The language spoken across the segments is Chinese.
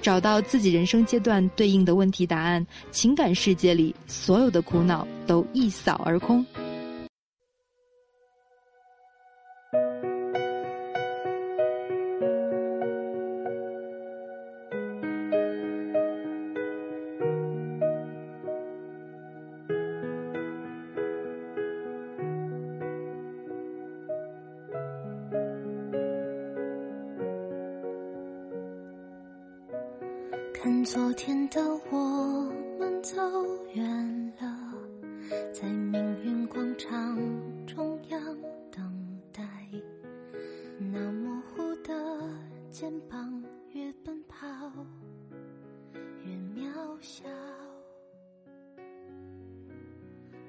找到自己人生阶段对应的问题答案，情感世界里所有的苦恼都一扫而空。看昨天的我们走远了，在命运广场中央等待。那模糊的肩膀，越奔跑越渺小。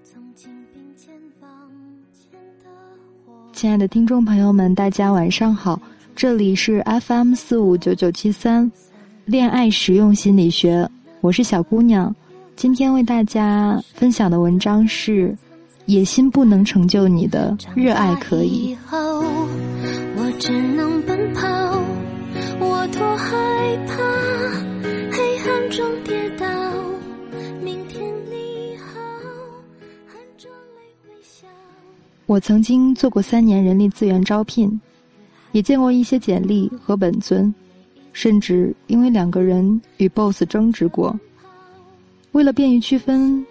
曾经并肩往前的我，亲爱的听众朋友们，大家晚上好，这里是 FM 四五九九七三。恋爱实用心理学，我是小姑娘，今天为大家分享的文章是：野心不能成就你的热爱可以。我只能奔跑，我多害怕黑暗中跌倒。明天你好，含着泪微笑。我曾经做过三年人力资源招聘，也见过一些简历和本尊。甚至因为两个人与 BOSS 争执过，为了便于区分，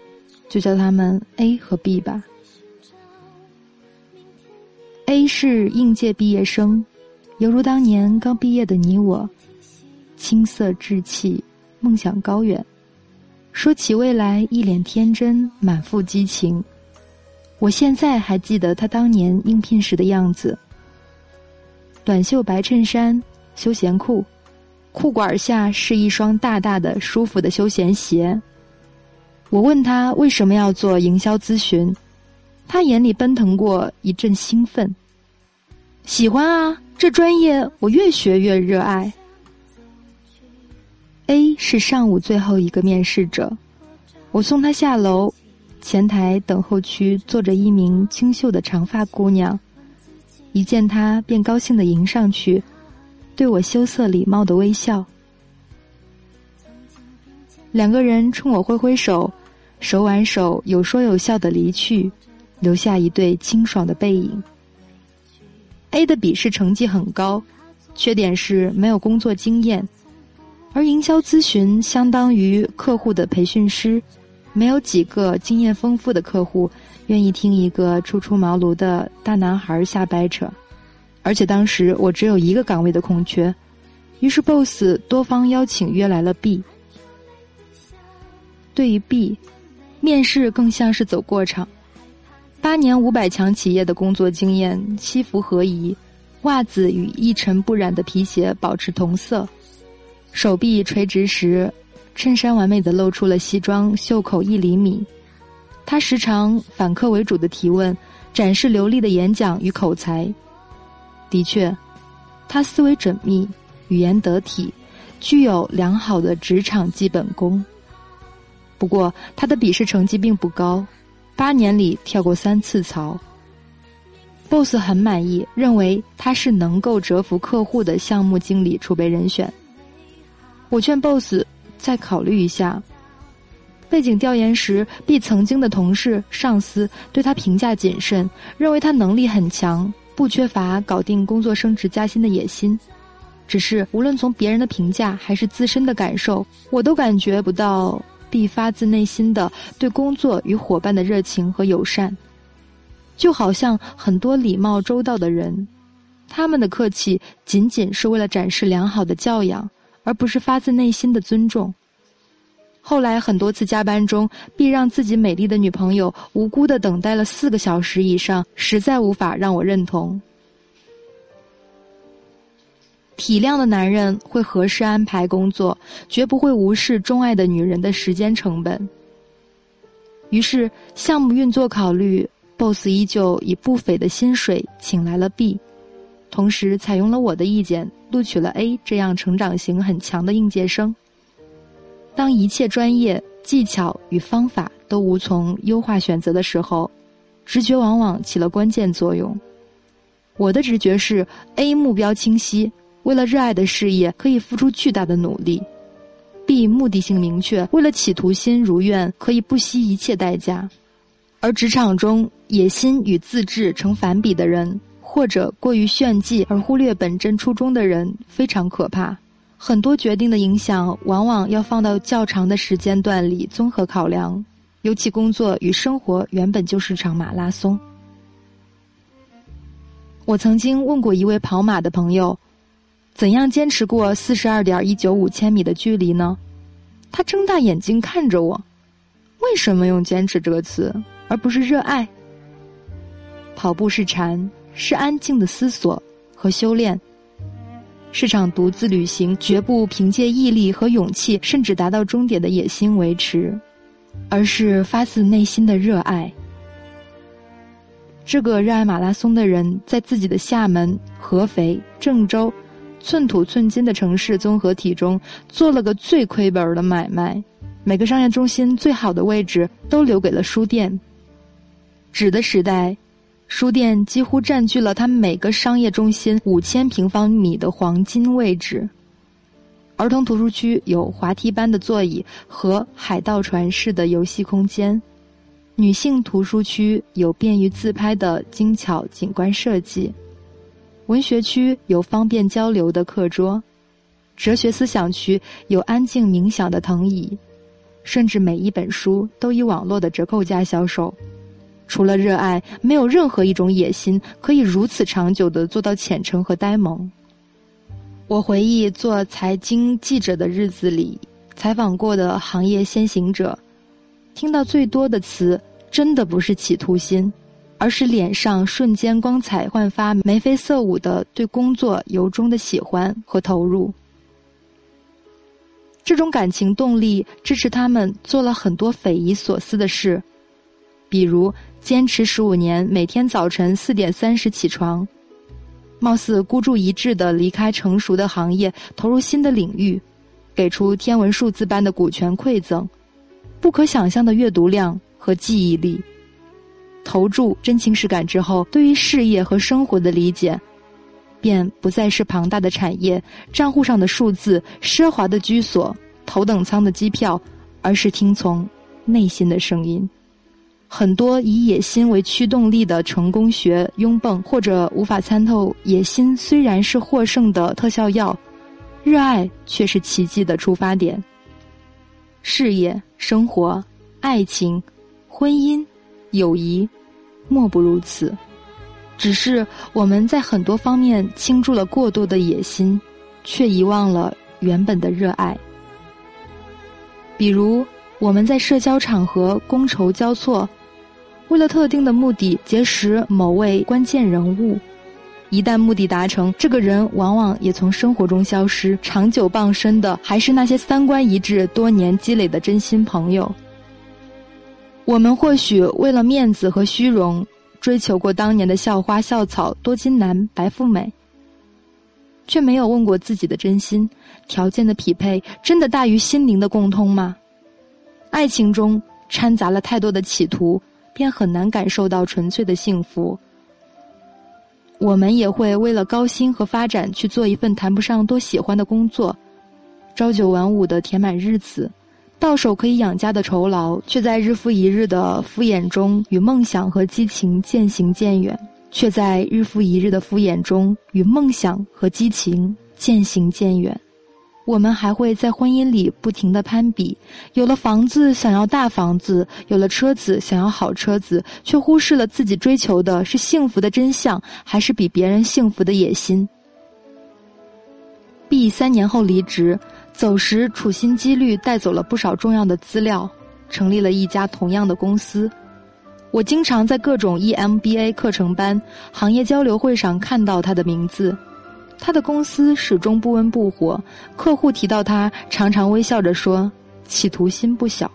就叫他们 A 和 B 吧。A 是应届毕业生，犹如当年刚毕业的你我，青涩稚气，梦想高远，说起未来一脸天真，满腹激情。我现在还记得他当年应聘时的样子：短袖白衬衫，休闲裤。裤管下是一双大大的、舒服的休闲鞋。我问他为什么要做营销咨询，他眼里奔腾过一阵兴奋。喜欢啊，这专业我越学越热爱。A 是上午最后一个面试者，我送他下楼，前台等候区坐着一名清秀的长发姑娘，一见他便高兴的迎上去。对我羞涩礼貌的微笑，两个人冲我挥挥手，手挽手有说有笑的离去，留下一对清爽的背影。A 的笔试成绩很高，缺点是没有工作经验，而营销咨询相当于客户的培训师，没有几个经验丰富的客户愿意听一个初出茅庐的大男孩瞎掰扯。而且当时我只有一个岗位的空缺，于是 BOSS 多方邀请约来了 B。对于 B，面试更像是走过场。八年五百强企业的工作经验，西服合宜，袜子与一尘不染的皮鞋保持同色，手臂垂直时，衬衫完美的露出了西装袖口一厘米。他时常反客为主的提问，展示流利的演讲与口才。的确，他思维缜密，语言得体，具有良好的职场基本功。不过，他的笔试成绩并不高，八年里跳过三次槽。BOSS 很满意，认为他是能够折服客户的项目经理储备人选。我劝 BOSS 再考虑一下。背景调研时，B 曾经的同事、上司对他评价谨慎，认为他能力很强。不缺乏搞定工作升职加薪的野心，只是无论从别人的评价还是自身的感受，我都感觉不到 B 发自内心的对工作与伙伴的热情和友善。就好像很多礼貌周到的人，他们的客气仅仅是为了展示良好的教养，而不是发自内心的尊重。后来很多次加班中，必让自己美丽的女朋友无辜的等待了四个小时以上，实在无法让我认同。体谅的男人会合适安排工作，绝不会无视钟爱的女人的时间成本。于是，项目运作考虑，boss 依旧以不菲的薪水请来了 B，同时采用了我的意见，录取了 A 这样成长型很强的应届生。当一切专业技巧与方法都无从优化选择的时候，直觉往往起了关键作用。我的直觉是 A 目标清晰。为了热爱的事业，可以付出巨大的努力；B 目的性明确，为了企图心如愿，可以不惜一切代价。而职场中野心与自制成反比的人，或者过于炫技而忽略本真初衷的人，非常可怕。很多决定的影响，往往要放到较长的时间段里综合考量，尤其工作与生活原本就是场马拉松。我曾经问过一位跑马的朋友。怎样坚持过四十二点一九五千米的距离呢？他睁大眼睛看着我，为什么用“坚持”这个词，而不是热爱？跑步是禅，是安静的思索和修炼，是场独自旅行，绝不凭借毅力和勇气，甚至达到终点的野心维持，而是发自内心的热爱。这个热爱马拉松的人，在自己的厦门、合肥、郑州。寸土寸金的城市综合体中，做了个最亏本的买卖，每个商业中心最好的位置都留给了书店。纸的时代，书店几乎占据了他每个商业中心五千平方米的黄金位置。儿童图书区有滑梯般的座椅和海盗船式的游戏空间，女性图书区有便于自拍的精巧景观设计。文学区有方便交流的课桌，哲学思想区有安静冥想的藤椅，甚至每一本书都以网络的折扣价销售。除了热爱，没有任何一种野心可以如此长久的做到虔诚和呆萌。我回忆做财经记者的日子里，采访过的行业先行者，听到最多的词，真的不是企图心。而是脸上瞬间光彩焕发、眉飞色舞的对工作由衷的喜欢和投入。这种感情动力支持他们做了很多匪夷所思的事，比如坚持十五年每天早晨四点三十起床，貌似孤注一掷的离开成熟的行业，投入新的领域，给出天文数字般的股权馈赠，不可想象的阅读量和记忆力。投注真情实感之后，对于事业和生活的理解，便不再是庞大的产业、账户上的数字、奢华的居所、头等舱的机票，而是听从内心的声音。很多以野心为驱动力的成功学拥迸，或者无法参透野心虽然是获胜的特效药，热爱却是奇迹的出发点。事业、生活、爱情、婚姻、友谊。莫不如此，只是我们在很多方面倾注了过多的野心，却遗忘了原本的热爱。比如，我们在社交场合觥筹交错，为了特定的目的结识某位关键人物，一旦目的达成，这个人往往也从生活中消失，长久傍身的还是那些三观一致、多年积累的真心朋友。我们或许为了面子和虚荣，追求过当年的校花校草、多金男、白富美，却没有问过自己的真心：条件的匹配真的大于心灵的共通吗？爱情中掺杂了太多的企图，便很难感受到纯粹的幸福。我们也会为了高薪和发展去做一份谈不上多喜欢的工作，朝九晚五的填满日子。到手可以养家的酬劳，却在日复一日的敷衍中与梦想和激情渐行渐远；却在日复一日的敷衍中与梦想和激情渐行渐远。我们还会在婚姻里不停的攀比，有了房子想要大房子，有了车子想要好车子，却忽视了自己追求的是幸福的真相，还是比别人幸福的野心。B 三年后离职。走时，处心积虑带走了不少重要的资料，成立了一家同样的公司。我经常在各种 EMBA 课程班、行业交流会上看到他的名字。他的公司始终不温不火，客户提到他，常常微笑着说：“企图心不小。”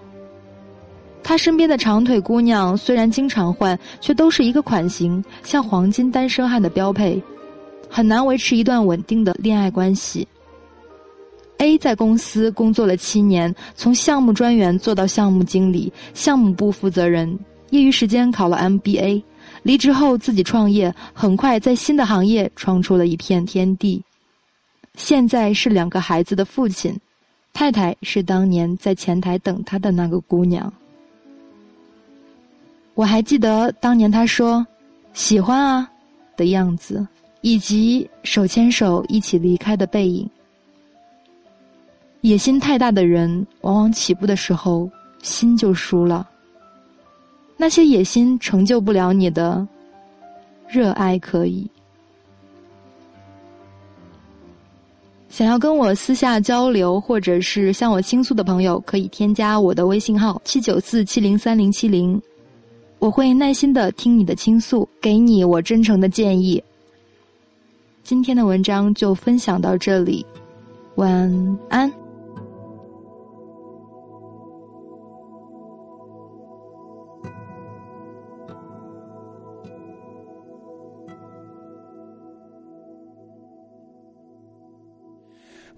他身边的长腿姑娘虽然经常换，却都是一个款型，像黄金单身汉的标配，很难维持一段稳定的恋爱关系。A 在公司工作了七年，从项目专员做到项目经理、项目部负责人，业余时间考了 MBA。离职后自己创业，很快在新的行业闯出了一片天地。现在是两个孩子的父亲，太太是当年在前台等他的那个姑娘。我还记得当年他说“喜欢啊”的样子，以及手牵手一起离开的背影。野心太大的人，往往起步的时候心就输了。那些野心成就不了你的热爱，可以。想要跟我私下交流，或者是向我倾诉的朋友，可以添加我的微信号七九四七零三零七零。我会耐心的听你的倾诉，给你我真诚的建议。今天的文章就分享到这里，晚安。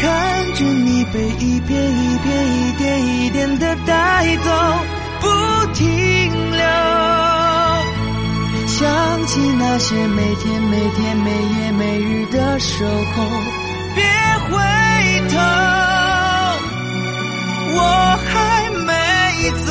看着你被一片一片、一点一点的带走，不停留。想起那些每天每天每夜每日的守候，别回头，我还没走，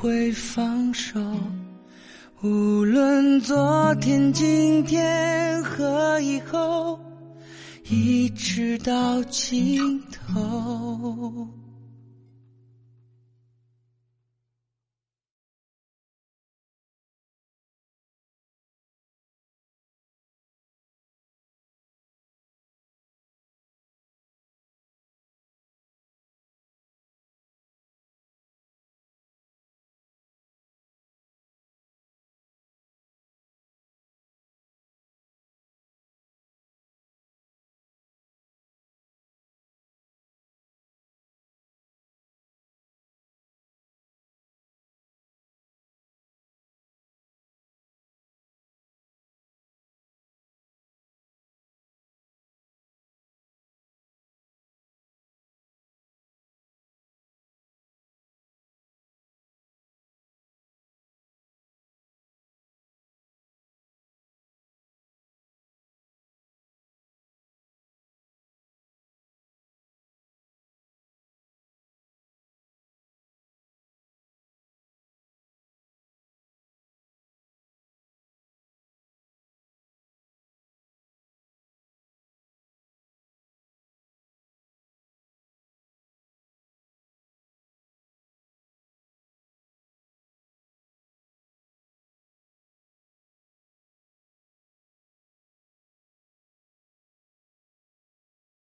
会放手，无论昨天、今天和以后，一直到尽头。